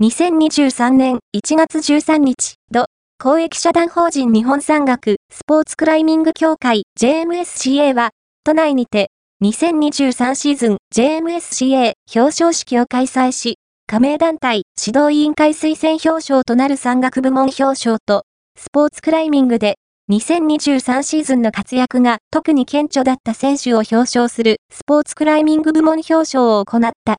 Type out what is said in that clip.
2023年1月13日、土、公益社団法人日本山岳スポーツクライミング協会 JMSCA は、都内にて、2023シーズン JMSCA 表彰式を開催し、加盟団体指導委員会推薦表彰となる山岳部門表彰と、スポーツクライミングで2023シーズンの活躍が特に顕著だった選手を表彰するスポーツクライミング部門表彰を行った。